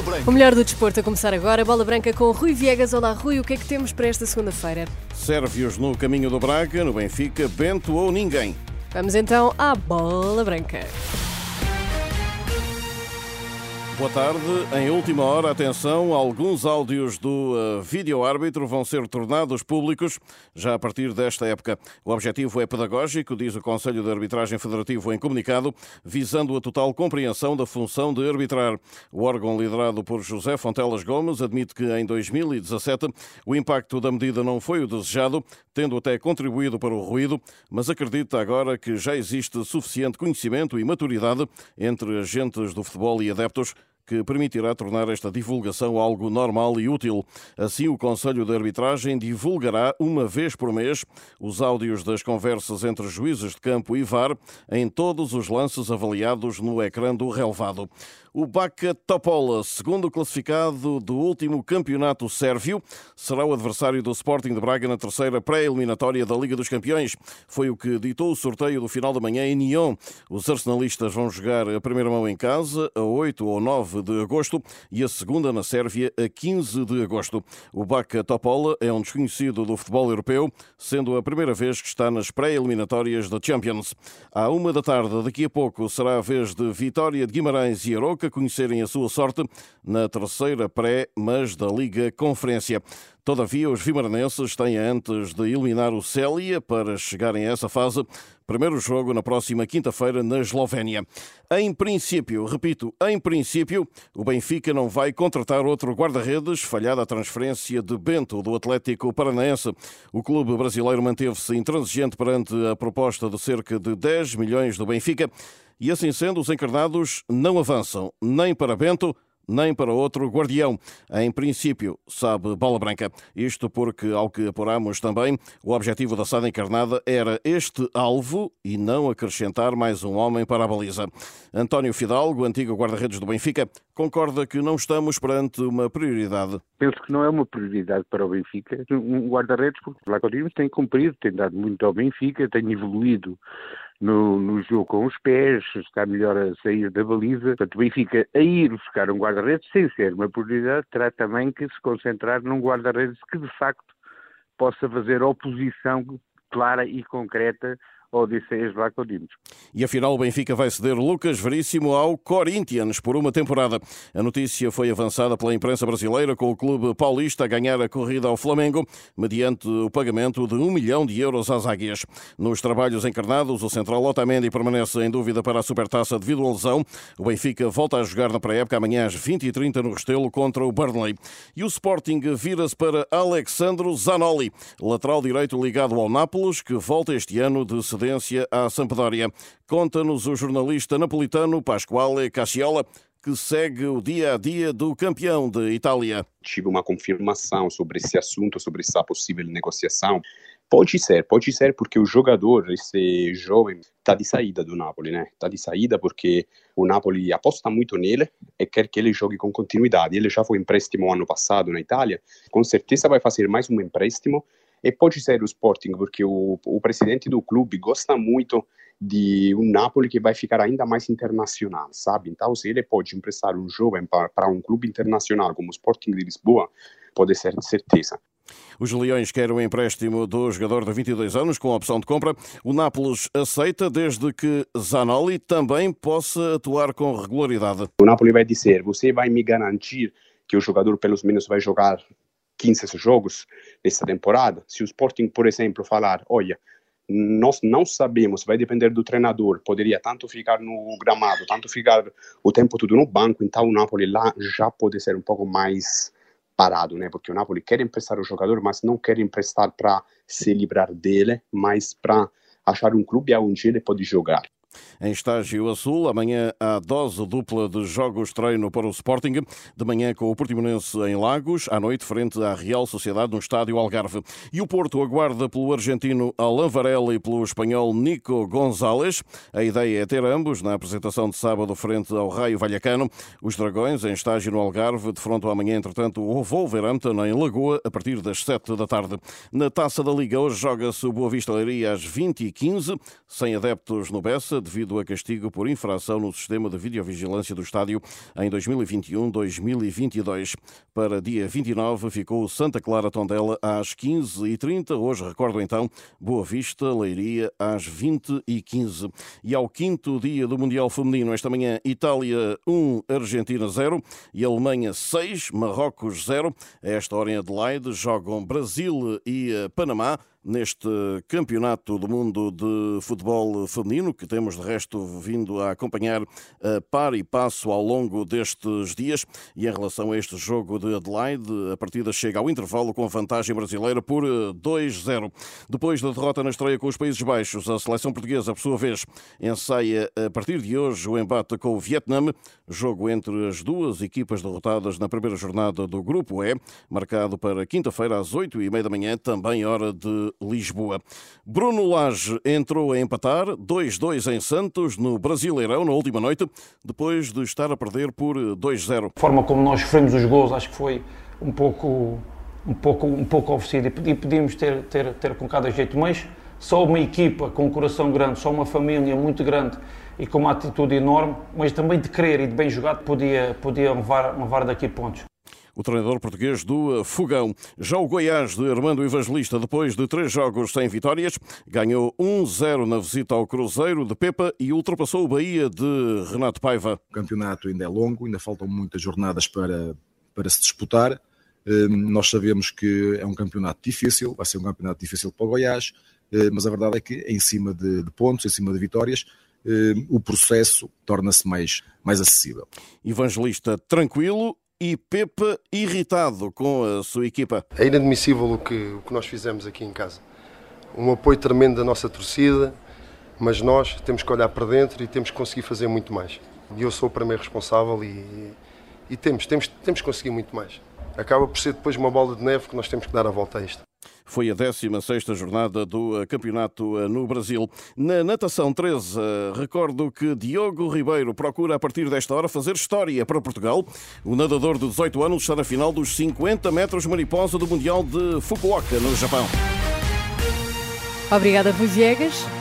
Bola Branca. O melhor do desporto a começar agora. Bola Branca com Rui Viegas. Olá, Rui. O que é que temos para esta segunda-feira? Sérvios no caminho do Braga, no Benfica, Bento ou ninguém. Vamos então à Bola Branca. Boa tarde. Em última hora, atenção, alguns áudios do uh, vídeo-árbitro vão ser tornados públicos já a partir desta época. O objetivo é pedagógico, diz o Conselho de Arbitragem Federativo em comunicado, visando a total compreensão da função de arbitrar. O órgão liderado por José Fontelas Gomes admite que em 2017 o impacto da medida não foi o desejado, tendo até contribuído para o ruído, mas acredita agora que já existe suficiente conhecimento e maturidade entre agentes do futebol e adeptos que permitirá tornar esta divulgação algo normal e útil. Assim, o Conselho de Arbitragem divulgará uma vez por mês os áudios das conversas entre juízes de campo e VAR em todos os lances avaliados no ecrã do relevado. O Baka Topola, segundo classificado do último campeonato sérvio, será o adversário do Sporting de Braga na terceira pré-eliminatória da Liga dos Campeões. Foi o que ditou o sorteio do final da manhã em Nyon. Os arsenalistas vão jogar a primeira mão em casa a 8 ou 9 de agosto e a segunda na Sérvia a 15 de agosto. O Baka Topola é um desconhecido do futebol europeu, sendo a primeira vez que está nas pré-eliminatórias da Champions. À uma da tarde, daqui a pouco, será a vez de Vitória de Guimarães e Aroca conhecerem a sua sorte na terceira pré, mas da Liga Conferência. Todavia, os vimaranenses têm antes de eliminar o Célia para chegarem a essa fase. Primeiro jogo na próxima quinta-feira na Eslovénia. Em princípio, repito, em princípio, o Benfica não vai contratar outro guarda-redes, falhada a transferência de Bento do Atlético Paranaense. O clube brasileiro manteve-se intransigente perante a proposta de cerca de 10 milhões do Benfica e assim sendo, os encarnados não avançam nem para Bento, nem para outro guardião. Em princípio, sabe Bola Branca. Isto porque, ao que apuramos também, o objetivo da Sada Encarnada era este alvo e não acrescentar mais um homem para a baliza. António Fidalgo, antigo guarda-redes do Benfica, concorda que não estamos perante uma prioridade. Penso que não é uma prioridade para o Benfica. Um guarda-redes, porque lá Dimos tem cumprido, tem dado muito ao Benfica, tem evoluído no, no, jogo com os pés, está melhor a sair da baliza. Portanto, o Benfica, a ir buscar um guarda-redes, sem ser uma prioridade, terá também que se concentrar num guarda-redes que, de facto, possa fazer oposição clara e concreta Odisseias Vlacodimos. E afinal o Benfica vai ceder Lucas Veríssimo ao Corinthians por uma temporada. A notícia foi avançada pela imprensa brasileira com o clube paulista a ganhar a corrida ao Flamengo mediante o pagamento de um milhão de euros às águias. Nos trabalhos encarnados, o central Otamendi permanece em dúvida para a supertaça devido à lesão. O Benfica volta a jogar na pré-época amanhã às 20h30 no Restelo contra o Burnley. E o Sporting vira-se para Alexandro Zanoli, lateral direito ligado ao Nápoles, que volta este ano de cedência à. Conta-nos o jornalista napolitano Pasquale Casciola, que segue o dia a dia do campeão de Itália. Tive uma confirmação sobre esse assunto, sobre essa possível negociação. Pode ser, pode ser porque o jogador, esse jovem, está de saída do Napoli, né? Está de saída porque o Napoli aposta muito nele e quer que ele jogue com continuidade. Ele já foi empréstimo ano passado na Itália, com certeza vai fazer mais um empréstimo e pode ser o Sporting, porque o, o presidente do clube gosta muito de um Napoli que vai ficar ainda mais internacional, sabe? Então, se ele pode emprestar um jovem para um clube internacional como o Sporting de Lisboa, pode ser de certeza. Os Leões querem o empréstimo do jogador de 22 anos com opção de compra. O Nápoles aceita desde que Zanoli também possa atuar com regularidade. O Napoli vai dizer: você vai me garantir que o jogador pelo menos vai jogar 15 jogos nessa temporada, se o Sporting, por exemplo, falar, olha, nós não sabemos, vai depender do treinador, poderia tanto ficar no gramado, tanto ficar o tempo todo no banco, então o Napoli lá já pode ser um pouco mais parado, né? Porque o Napoli quer emprestar o jogador, mas não quer emprestar para se livrar dele, mas para achar um clube onde ele pode jogar. Em estágio azul, amanhã há dose dupla de jogos treino para o Sporting, de manhã com o Portimonense em Lagos, à noite frente à Real Sociedade no estádio Algarve. E o Porto aguarda pelo argentino Alain Varela e pelo espanhol Nico González. A ideia é ter ambos na apresentação de sábado frente ao Raio Vallecano. Os Dragões em estágio no Algarve, de fronte amanhã, entretanto, o Wolverhampton em Lagoa, a partir das 7 da tarde. Na Taça da Liga, hoje joga-se o Boa Vista Leiria às 20h15, sem adeptos no Bessa, devido a castigo por infração no sistema de videovigilância do estádio em 2021-2022. Para dia 29 ficou Santa Clara Tondela às 15h30. Hoje, recordo então, Boa Vista, Leiria às 20h15. E ao quinto dia do Mundial Feminino, esta manhã, Itália 1, Argentina 0 e Alemanha 6, Marrocos 0. A esta hora em Adelaide jogam Brasil e eh, Panamá neste Campeonato do Mundo de Futebol Feminino, que temos de resto vindo a acompanhar a par e passo ao longo destes dias. E em relação a este jogo de Adelaide, a partida chega ao intervalo com vantagem brasileira por 2-0. Depois da derrota na estreia com os Países Baixos, a seleção portuguesa, por sua vez, ensaia a partir de hoje o embate com o Vietnã, jogo entre as duas equipas derrotadas na primeira jornada do Grupo E, marcado para quinta-feira às 8h30 da manhã, também hora de Lisboa. Bruno Lage entrou a empatar 2-2 em Santos, no Brasileirão, na última noite, depois de estar a perder por 2-0. A forma como nós sofremos os gols, acho que foi um pouco, um pouco, um pouco oferecido e podíamos ter, ter, ter com cada jeito, mas só uma equipa com um coração grande, só uma família muito grande e com uma atitude enorme, mas também de querer e de bem jogado, podia, podia levar, levar daqui pontos o treinador português do Fogão. Já o Goiás de Armando Evangelista, depois de três jogos sem vitórias, ganhou 1-0 na visita ao Cruzeiro de Pepa e ultrapassou o Bahia de Renato Paiva. O campeonato ainda é longo, ainda faltam muitas jornadas para, para se disputar. Hum, nós sabemos que é um campeonato difícil, vai ser um campeonato difícil para o Goiás, hum, mas a verdade é que em cima de, de pontos, em cima de vitórias, hum, o processo torna-se mais, mais acessível. Evangelista tranquilo e Pepe irritado com a sua equipa. É inadmissível o que, o que nós fizemos aqui em casa. Um apoio tremendo da nossa torcida, mas nós temos que olhar para dentro e temos que conseguir fazer muito mais. E eu sou o primeiro responsável e, e temos, temos, temos que conseguir muito mais. Acaba por ser depois uma bola de neve que nós temos que dar a volta a isto. Foi a 16ª jornada do eh, campeonato eh, no Brasil. Na natação 13, eh, recordo que Diogo Ribeiro procura a partir desta hora fazer história para Portugal. O nadador de 18 anos está na final dos 50 metros mariposa do Mundial de Fukuoka, no Japão. Obrigada, Viegas.